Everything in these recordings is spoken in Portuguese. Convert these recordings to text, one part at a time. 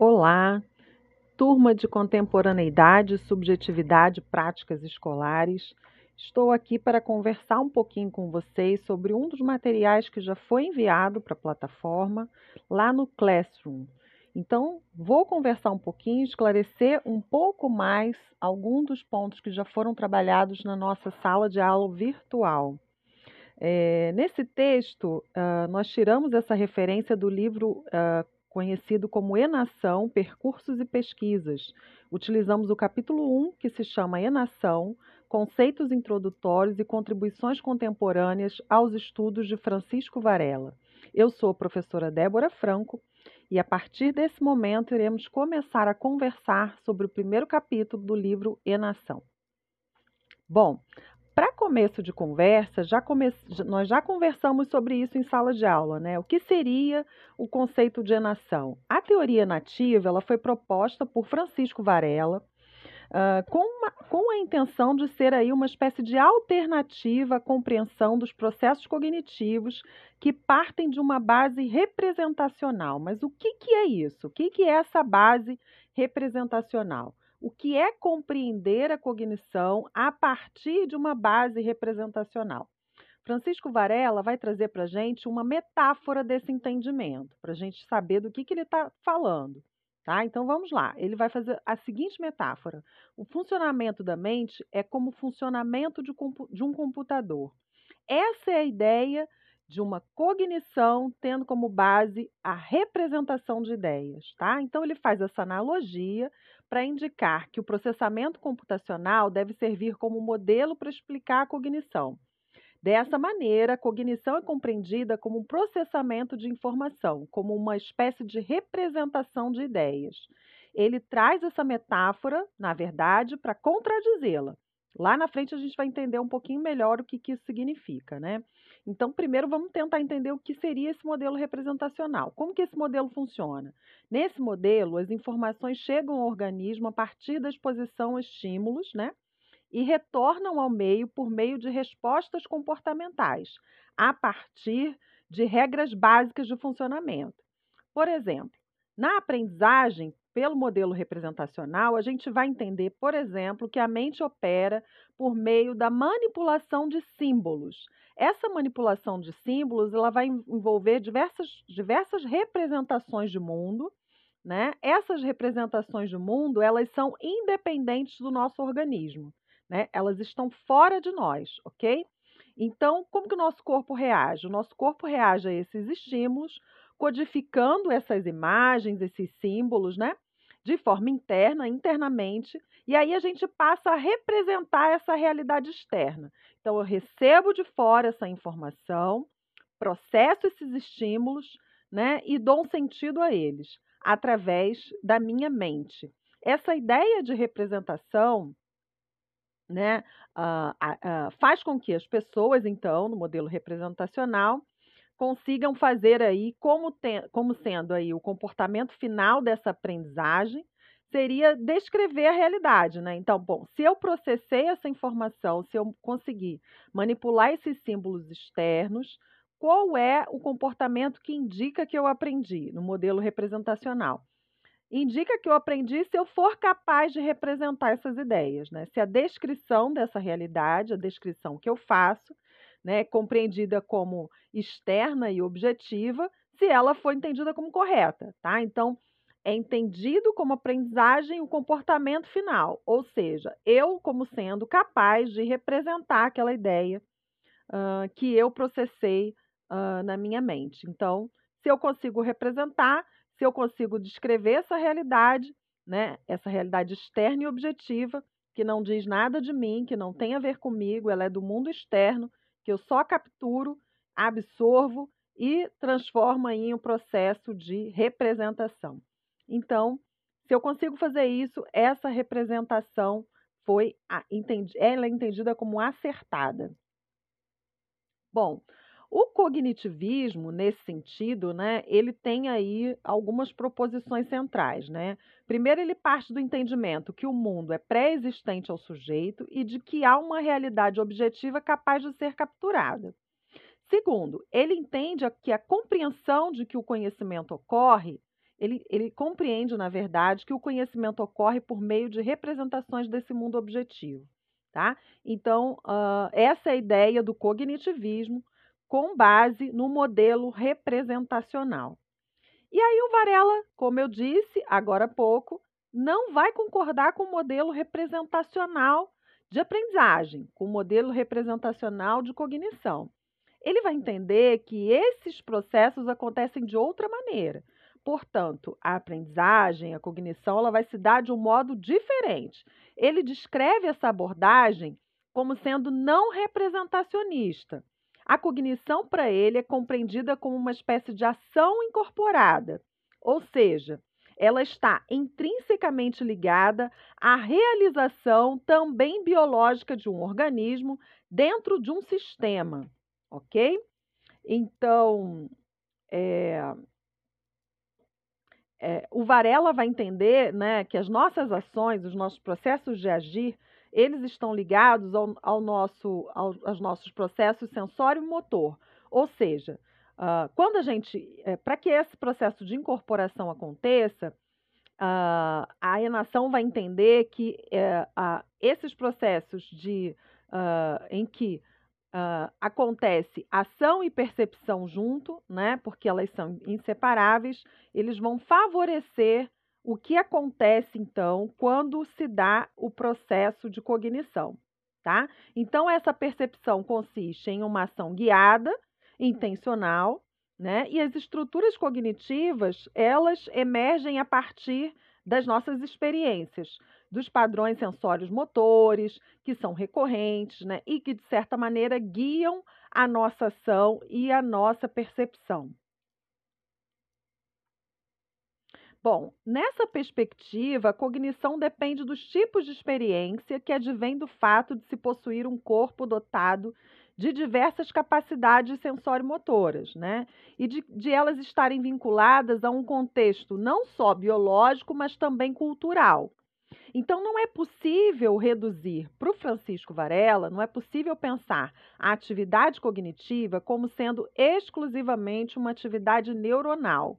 Olá, turma de contemporaneidade, subjetividade, práticas escolares. Estou aqui para conversar um pouquinho com vocês sobre um dos materiais que já foi enviado para a plataforma lá no Classroom. Então, vou conversar um pouquinho, esclarecer um pouco mais alguns dos pontos que já foram trabalhados na nossa sala de aula virtual. É, nesse texto, uh, nós tiramos essa referência do livro uh, conhecido como Enação, Percursos e Pesquisas. Utilizamos o capítulo 1, que se chama Enação, Conceitos Introdutórios e Contribuições Contemporâneas aos Estudos de Francisco Varela. Eu sou a professora Débora Franco e a partir desse momento iremos começar a conversar sobre o primeiro capítulo do livro Enação. Bom, para começo de conversa, já come... nós já conversamos sobre isso em sala de aula, né? O que seria o conceito de enação? A teoria nativa ela foi proposta por Francisco Varela uh, com, uma... com a intenção de ser aí uma espécie de alternativa à compreensão dos processos cognitivos que partem de uma base representacional. Mas o que, que é isso? O que, que é essa base representacional? O que é compreender a cognição a partir de uma base representacional. Francisco Varela vai trazer para a gente uma metáfora desse entendimento, para a gente saber do que, que ele está falando. Tá? Então vamos lá. Ele vai fazer a seguinte metáfora: o funcionamento da mente é como o funcionamento de, de um computador. Essa é a ideia de uma cognição tendo como base a representação de ideias, tá? Então ele faz essa analogia para indicar que o processamento computacional deve servir como modelo para explicar a cognição. Dessa maneira, a cognição é compreendida como um processamento de informação, como uma espécie de representação de ideias. Ele traz essa metáfora, na verdade, para contradizê-la. Lá na frente a gente vai entender um pouquinho melhor o que, que isso significa, né? Então, primeiro vamos tentar entender o que seria esse modelo representacional. Como que esse modelo funciona? Nesse modelo, as informações chegam ao organismo a partir da exposição a estímulos, né? E retornam ao meio por meio de respostas comportamentais, a partir de regras básicas de funcionamento. Por exemplo, na aprendizagem, pelo modelo representacional, a gente vai entender, por exemplo, que a mente opera por meio da manipulação de símbolos. Essa manipulação de símbolos ela vai envolver diversas, diversas representações de mundo. Né? Essas representações de mundo elas são independentes do nosso organismo. Né? Elas estão fora de nós, ok? Então, como que o nosso corpo reage? O nosso corpo reage a esses estímulos, codificando essas imagens, esses símbolos, né? de forma interna, internamente, e aí a gente passa a representar essa realidade externa. Então, eu recebo de fora essa informação, processo esses estímulos, né, e dou um sentido a eles através da minha mente. Essa ideia de representação né, uh, uh, faz com que as pessoas, então, no modelo representacional, consigam fazer aí como, como sendo aí o comportamento final dessa aprendizagem seria descrever a realidade, né? Então, bom, se eu processei essa informação, se eu conseguir manipular esses símbolos externos, qual é o comportamento que indica que eu aprendi no modelo representacional? Indica que eu aprendi se eu for capaz de representar essas ideias, né? Se a descrição dessa realidade, a descrição que eu faço, né, compreendida como externa e objetiva, se ela for entendida como correta, tá? Então, é entendido como aprendizagem o comportamento final, ou seja, eu como sendo capaz de representar aquela ideia uh, que eu processei uh, na minha mente. Então, se eu consigo representar, se eu consigo descrever essa realidade, né, essa realidade externa e objetiva, que não diz nada de mim, que não tem a ver comigo, ela é do mundo externo, que eu só capturo, absorvo e transformo em um processo de representação. Então, se eu consigo fazer isso, essa representação foi ela é entendida como acertada. Bom, o cognitivismo, nesse sentido, né, ele tem aí algumas proposições centrais. Né? Primeiro, ele parte do entendimento que o mundo é pré-existente ao sujeito e de que há uma realidade objetiva capaz de ser capturada. Segundo, ele entende que a compreensão de que o conhecimento ocorre ele, ele compreende, na verdade, que o conhecimento ocorre por meio de representações desse mundo objetivo. Tá? Então, uh, essa é a ideia do cognitivismo com base no modelo representacional. E aí o Varela, como eu disse agora há pouco, não vai concordar com o modelo representacional de aprendizagem, com o modelo representacional de cognição. Ele vai entender que esses processos acontecem de outra maneira. Portanto, a aprendizagem, a cognição, ela vai se dar de um modo diferente. Ele descreve essa abordagem como sendo não representacionista. A cognição, para ele, é compreendida como uma espécie de ação incorporada, ou seja, ela está intrinsecamente ligada à realização também biológica de um organismo dentro de um sistema, ok? Então, é, é, o Varela vai entender né, que as nossas ações, os nossos processos de agir, eles estão ligados ao, ao nosso, ao, aos nossos processos sensório e motor. Ou seja, uh, quando a gente, é, para que esse processo de incorporação aconteça, uh, a enação vai entender que uh, esses processos de, em que acontece ação e percepção junto, né, porque elas são inseparáveis, eles vão favorecer o que acontece então quando se dá o processo de cognição, tá? Então essa percepção consiste em uma ação guiada, intencional, né? E as estruturas cognitivas, elas emergem a partir das nossas experiências, dos padrões sensórios motores, que são recorrentes, né? E que de certa maneira guiam a nossa ação e a nossa percepção. Bom, nessa perspectiva, a cognição depende dos tipos de experiência que advém do fato de se possuir um corpo dotado de diversas capacidades sensório-motoras, né? E de, de, elas estarem vinculadas a um contexto não só biológico, mas também cultural. Então, não é possível reduzir para o Francisco Varela, não é possível pensar a atividade cognitiva como sendo exclusivamente uma atividade neuronal.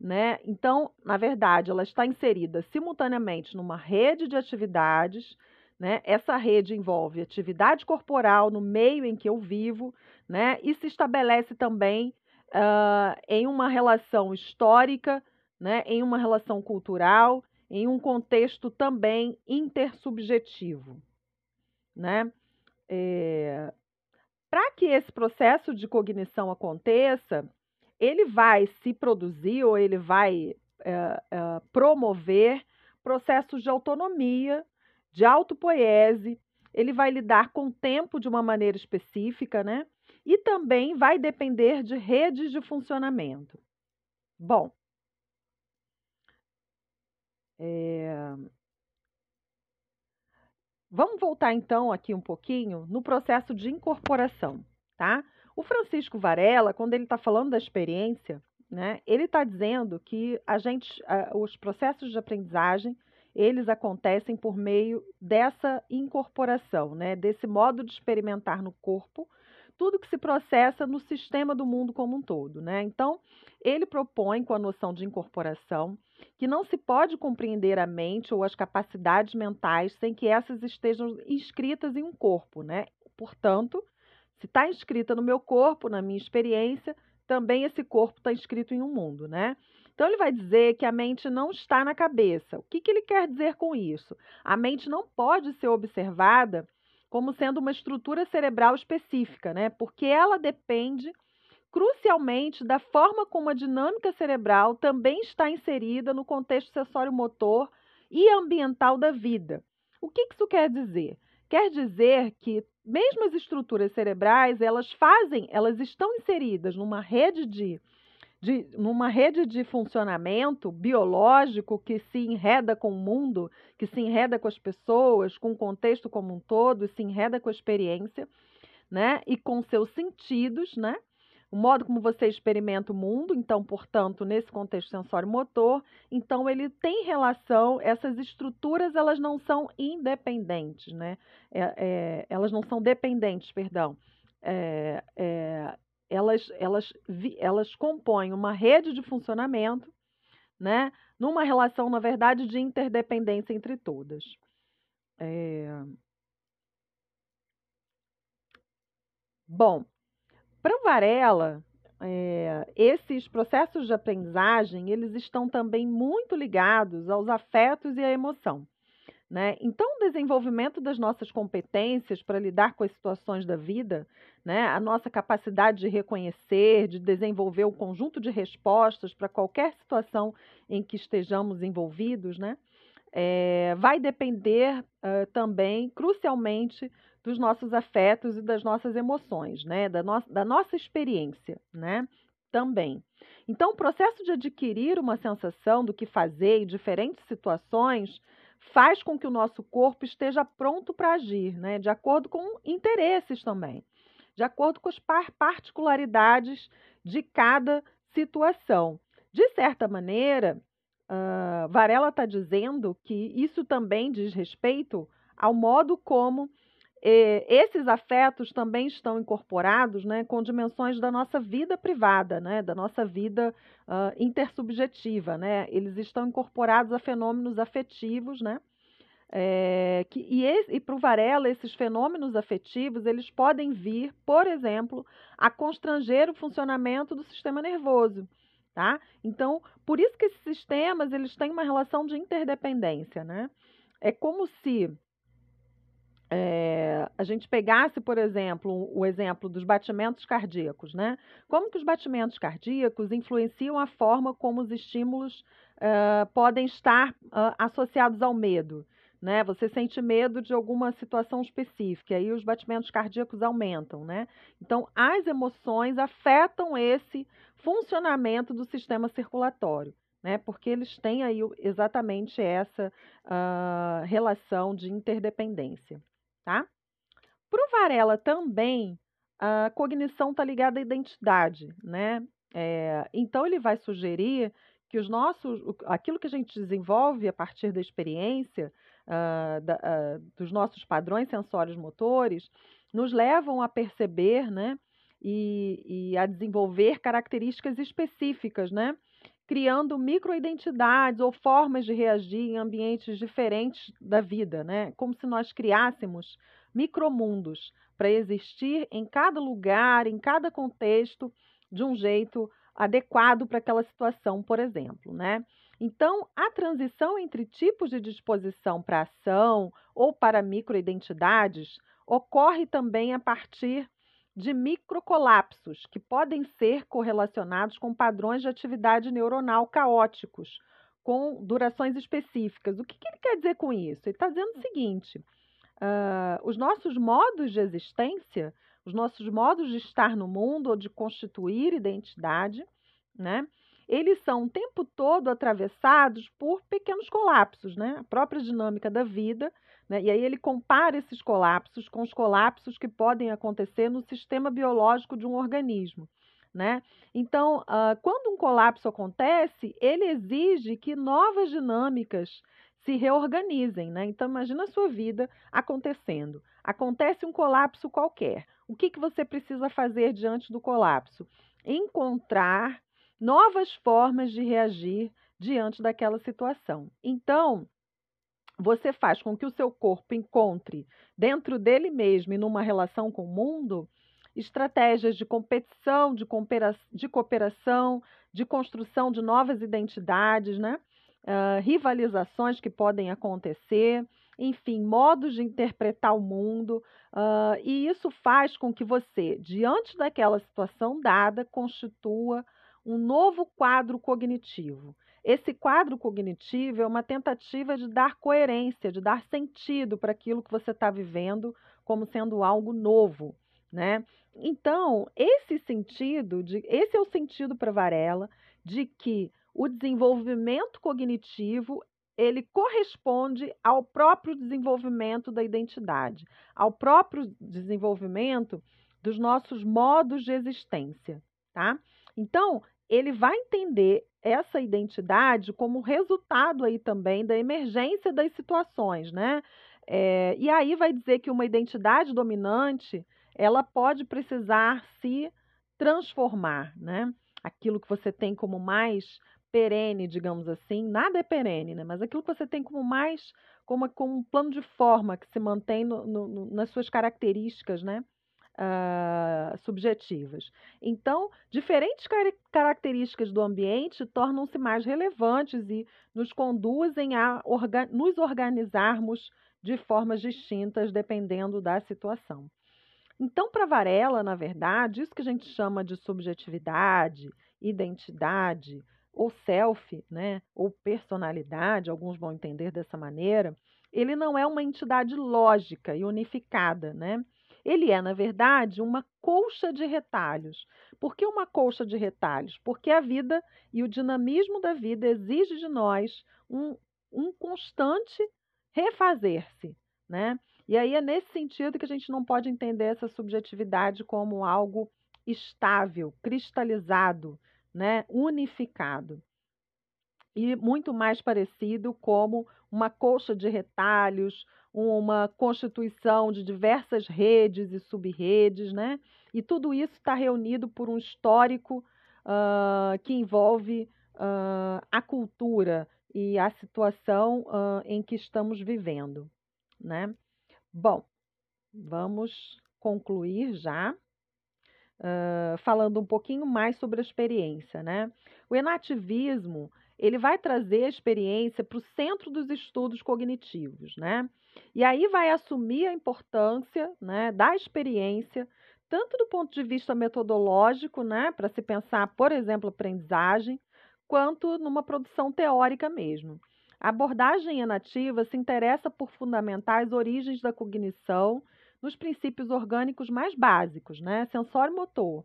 Né? Então, na verdade, ela está inserida simultaneamente numa rede de atividades. Né? Essa rede envolve atividade corporal no meio em que eu vivo né? e se estabelece também uh, em uma relação histórica, né? em uma relação cultural, em um contexto também intersubjetivo. Né? É... Para que esse processo de cognição aconteça, ele vai se produzir ou ele vai é, é, promover processos de autonomia, de autopoiese, ele vai lidar com o tempo de uma maneira específica, né? E também vai depender de redes de funcionamento. Bom, é... vamos voltar então aqui um pouquinho no processo de incorporação, tá? O Francisco Varela, quando ele está falando da experiência, né, ele está dizendo que a gente, os processos de aprendizagem, eles acontecem por meio dessa incorporação, né, desse modo de experimentar no corpo tudo que se processa no sistema do mundo como um todo. Né? Então, ele propõe, com a noção de incorporação, que não se pode compreender a mente ou as capacidades mentais sem que essas estejam inscritas em um corpo. Né? Portanto, se está inscrita no meu corpo, na minha experiência, também esse corpo está inscrito em um mundo, né? Então ele vai dizer que a mente não está na cabeça. O que, que ele quer dizer com isso? A mente não pode ser observada como sendo uma estrutura cerebral específica, né? Porque ela depende crucialmente da forma como a dinâmica cerebral também está inserida no contexto sensório-motor e ambiental da vida. O que isso quer dizer? Quer dizer que mesmo as estruturas cerebrais, elas fazem, elas estão inseridas numa rede de, de, numa rede de funcionamento biológico que se enreda com o mundo, que se enreda com as pessoas, com o contexto como um todo, se enreda com a experiência, né? E com seus sentidos, né? O modo como você experimenta o mundo, então, portanto, nesse contexto sensório-motor, então ele tem relação, essas estruturas elas não são independentes, né? É, é, elas não são dependentes, perdão. É, é elas, elas, elas compõem uma rede de funcionamento né? Numa relação, na verdade, de interdependência entre todas. É... Bom, para o Varela, é, esses processos de aprendizagem, eles estão também muito ligados aos afetos e à emoção. Né? Então, o desenvolvimento das nossas competências para lidar com as situações da vida, né? a nossa capacidade de reconhecer, de desenvolver o um conjunto de respostas para qualquer situação em que estejamos envolvidos, né? É, vai depender uh, também, crucialmente, dos nossos afetos e das nossas emoções, né? da, no da nossa experiência né? também. Então, o processo de adquirir uma sensação do que fazer em diferentes situações faz com que o nosso corpo esteja pronto para agir, né? de acordo com interesses também, de acordo com as particularidades de cada situação. De certa maneira, uh, Varela está dizendo que isso também diz respeito ao modo como esses afetos também estão incorporados né, com dimensões da nossa vida privada, né, da nossa vida uh, intersubjetiva. Né? Eles estão incorporados a fenômenos afetivos, né? É, que, e, e para o Varela, esses fenômenos afetivos, eles podem vir, por exemplo, a constranger o funcionamento do sistema nervoso. Tá? Então, por isso que esses sistemas eles têm uma relação de interdependência. Né? É como se é, a gente pegasse, por exemplo, o exemplo dos batimentos cardíacos, né? Como que os batimentos cardíacos influenciam a forma como os estímulos uh, podem estar uh, associados ao medo? Né? Você sente medo de alguma situação específica, aí os batimentos cardíacos aumentam, né? Então, as emoções afetam esse funcionamento do sistema circulatório né? Porque eles têm aí exatamente essa uh, relação de interdependência tá? Para o Varela também, a cognição está ligada à identidade, né? É, então ele vai sugerir que os nossos, aquilo que a gente desenvolve a partir da experiência, uh, da, uh, dos nossos padrões sensórios motores, nos levam a perceber, né? E, e a desenvolver características específicas, né? Criando microidentidades ou formas de reagir em ambientes diferentes da vida, né? Como se nós criássemos micromundos para existir em cada lugar, em cada contexto, de um jeito adequado para aquela situação, por exemplo, né? Então, a transição entre tipos de disposição para ação ou para microidentidades ocorre também a partir de microcolapsos, que podem ser correlacionados com padrões de atividade neuronal caóticos, com durações específicas. O que, que ele quer dizer com isso? Ele está dizendo o seguinte: uh, os nossos modos de existência, os nossos modos de estar no mundo ou de constituir identidade, né? Eles são o tempo todo atravessados por pequenos colapsos, né? A própria dinâmica da vida né? E aí ele compara esses colapsos com os colapsos que podem acontecer no sistema biológico de um organismo. Né? Então, uh, quando um colapso acontece, ele exige que novas dinâmicas se reorganizem. Né? Então, imagina a sua vida acontecendo. Acontece um colapso qualquer. O que, que você precisa fazer diante do colapso? Encontrar novas formas de reagir diante daquela situação. Então, você faz com que o seu corpo encontre dentro dele mesmo e numa relação com o mundo estratégias de competição, de, de cooperação, de construção de novas identidades, né? Uh, rivalizações que podem acontecer, enfim, modos de interpretar o mundo, uh, e isso faz com que você, diante daquela situação dada, constitua um novo quadro cognitivo. Esse quadro cognitivo é uma tentativa de dar coerência, de dar sentido para aquilo que você está vivendo como sendo algo novo, né? Então, esse sentido, de, esse é o sentido para Varela de que o desenvolvimento cognitivo ele corresponde ao próprio desenvolvimento da identidade, ao próprio desenvolvimento dos nossos modos de existência, tá? Então, ele vai entender essa identidade como resultado aí também da emergência das situações, né? É, e aí vai dizer que uma identidade dominante ela pode precisar se transformar, né? Aquilo que você tem como mais perene, digamos assim, nada é perene, né? Mas aquilo que você tem como mais, como, como um plano de forma que se mantém no, no, nas suas características, né? Uh, subjetivas. Então, diferentes car características do ambiente tornam-se mais relevantes e nos conduzem a orga nos organizarmos de formas distintas dependendo da situação. Então, para Varela, na verdade, isso que a gente chama de subjetividade, identidade, ou self, né, ou personalidade, alguns vão entender dessa maneira, ele não é uma entidade lógica e unificada, né? Ele é, na verdade, uma colcha de retalhos. Por que uma colcha de retalhos? Porque a vida e o dinamismo da vida exige de nós um, um constante refazer-se, né? E aí é nesse sentido que a gente não pode entender essa subjetividade como algo estável, cristalizado, né, unificado. E muito mais parecido como uma colcha de retalhos, uma constituição de diversas redes e sub-redes, né? E tudo isso está reunido por um histórico uh, que envolve uh, a cultura e a situação uh, em que estamos vivendo, né? Bom, vamos concluir já falando um pouquinho mais sobre a experiência, né? O enativismo ele vai trazer a experiência para o centro dos estudos cognitivos, né? E aí vai assumir a importância né, da experiência, tanto do ponto de vista metodológico, né, para se pensar, por exemplo, aprendizagem, quanto numa produção teórica mesmo. A abordagem enativa se interessa por fundamentar as origens da cognição nos princípios orgânicos mais básicos, né, sensório-motor,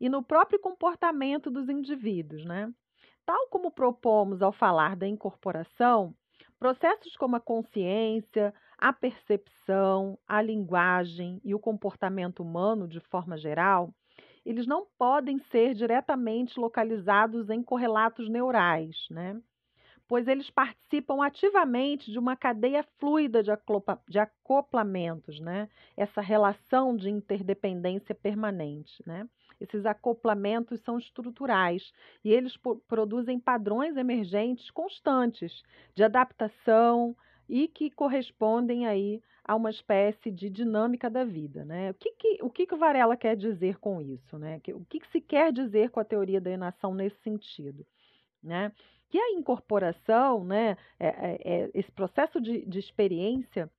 e no próprio comportamento dos indivíduos, né? Tal como propomos ao falar da incorporação, processos como a consciência, a percepção, a linguagem e o comportamento humano, de forma geral, eles não podem ser diretamente localizados em correlatos neurais, né? pois eles participam ativamente de uma cadeia fluida de, acoplamentos, né? essa relação de interdependência permanente. Né? Esses acoplamentos são estruturais e eles produzem padrões emergentes constantes de adaptação e que correspondem aí a uma espécie de dinâmica da vida. Né? O, que, que, o que, que Varela quer dizer com isso? Né? O que, que se quer dizer com a teoria da enação nesse sentido? Né? Que a incorporação, né, é, é, é, esse processo de, de experiência,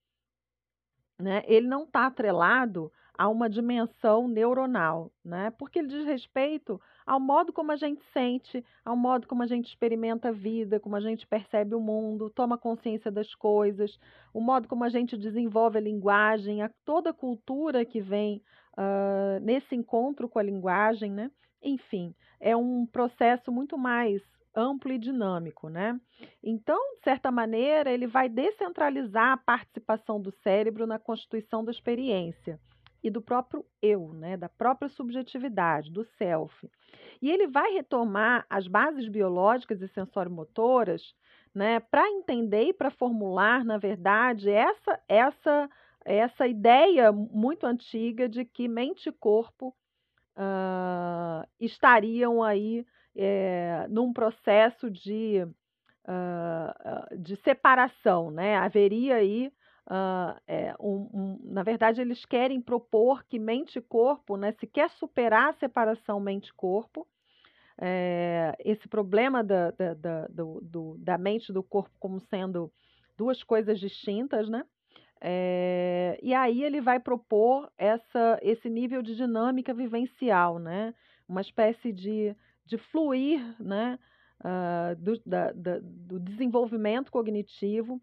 né, ele não está atrelado a uma dimensão neuronal, né? Porque ele diz respeito ao modo como a gente sente, ao modo como a gente experimenta a vida, como a gente percebe o mundo, toma consciência das coisas, o modo como a gente desenvolve a linguagem, a toda a cultura que vem uh, nesse encontro com a linguagem, né? Enfim, é um processo muito mais amplo e dinâmico, né? Então, de certa maneira, ele vai descentralizar a participação do cérebro na constituição da experiência e do próprio eu, né, da própria subjetividade, do self. E ele vai retomar as bases biológicas e sensorimotoras, né, para entender e para formular, na verdade, essa essa essa ideia muito antiga de que mente e corpo uh, estariam aí é, num processo de, uh, de separação, né? Haveria aí Uh, é, um, um, na verdade, eles querem propor que mente e corpo, né, se quer superar a separação mente-corpo, é, esse problema da, da, da, do, do, da mente e do corpo como sendo duas coisas distintas, né? É, e aí ele vai propor essa, esse nível de dinâmica vivencial, né? Uma espécie de, de fluir, né? Uh, do, da, da, do desenvolvimento cognitivo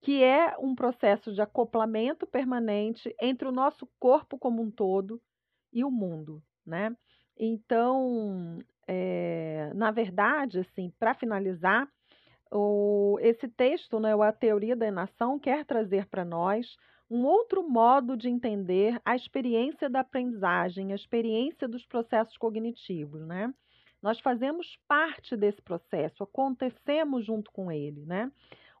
que é um processo de acoplamento permanente entre o nosso corpo como um todo e o mundo, né? Então, é, na verdade, assim, para finalizar, o, esse texto, né, a teoria da enação, quer trazer para nós um outro modo de entender a experiência da aprendizagem, a experiência dos processos cognitivos, né? Nós fazemos parte desse processo, acontecemos junto com ele, né?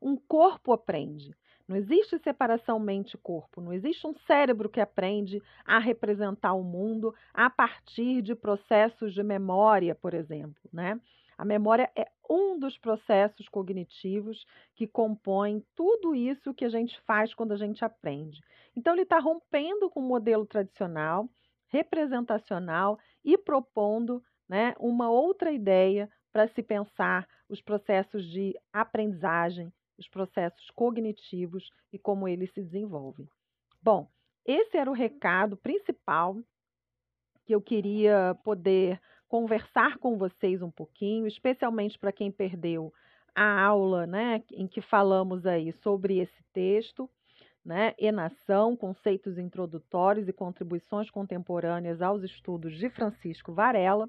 Um corpo aprende. Não existe separação mente-corpo, não existe um cérebro que aprende a representar o mundo a partir de processos de memória, por exemplo, né? A memória é um dos processos cognitivos que compõem tudo isso que a gente faz quando a gente aprende. Então, ele está rompendo com o modelo tradicional, representacional e propondo né, uma outra ideia para se pensar os processos de aprendizagem, os processos cognitivos e como eles se desenvolvem. Bom, esse era o recado principal que eu queria poder conversar com vocês um pouquinho, especialmente para quem perdeu a aula, né, em que falamos aí sobre esse texto, né, Enação, conceitos introdutórios e contribuições contemporâneas aos estudos de Francisco Varela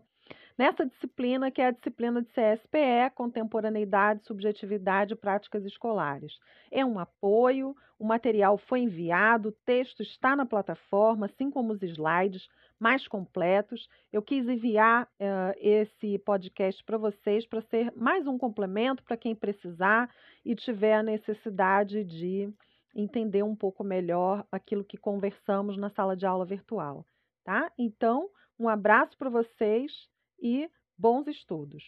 nessa disciplina que é a disciplina de CSPE, Contemporaneidade, Subjetividade e Práticas Escolares. É um apoio, o material foi enviado, o texto está na plataforma, assim como os slides mais completos. Eu quis enviar uh, esse podcast para vocês para ser mais um complemento para quem precisar e tiver a necessidade de entender um pouco melhor aquilo que conversamos na sala de aula virtual, tá? Então, um abraço para vocês e bons estudos!